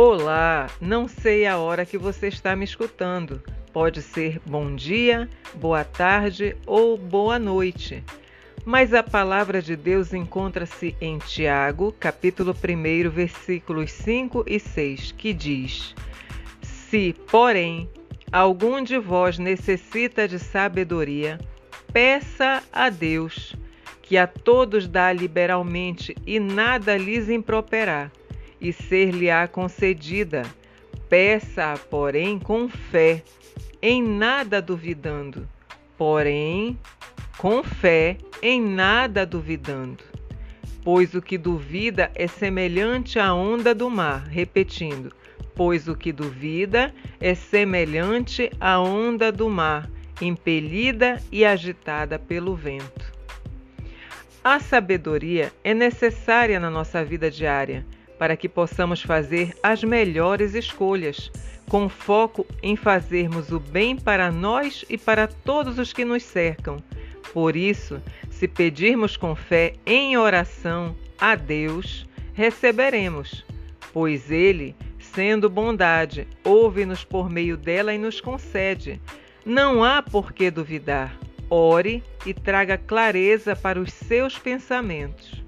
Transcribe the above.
Olá, não sei a hora que você está me escutando. Pode ser bom dia, boa tarde ou boa noite. Mas a palavra de Deus encontra-se em Tiago, capítulo 1, versículos 5 e 6, que diz: Se, porém, algum de vós necessita de sabedoria, peça a Deus, que a todos dá liberalmente e nada lhes improperá e ser-lhe-á concedida. Peça, porém, com fé, em nada duvidando. Porém, com fé, em nada duvidando. Pois o que duvida é semelhante à onda do mar. Repetindo, pois o que duvida é semelhante à onda do mar, impelida e agitada pelo vento. A sabedoria é necessária na nossa vida diária para que possamos fazer as melhores escolhas, com foco em fazermos o bem para nós e para todos os que nos cercam. Por isso, se pedirmos com fé em oração a Deus, receberemos, pois Ele, sendo bondade, ouve-nos por meio dela e nos concede. Não há por que duvidar. Ore e traga clareza para os seus pensamentos.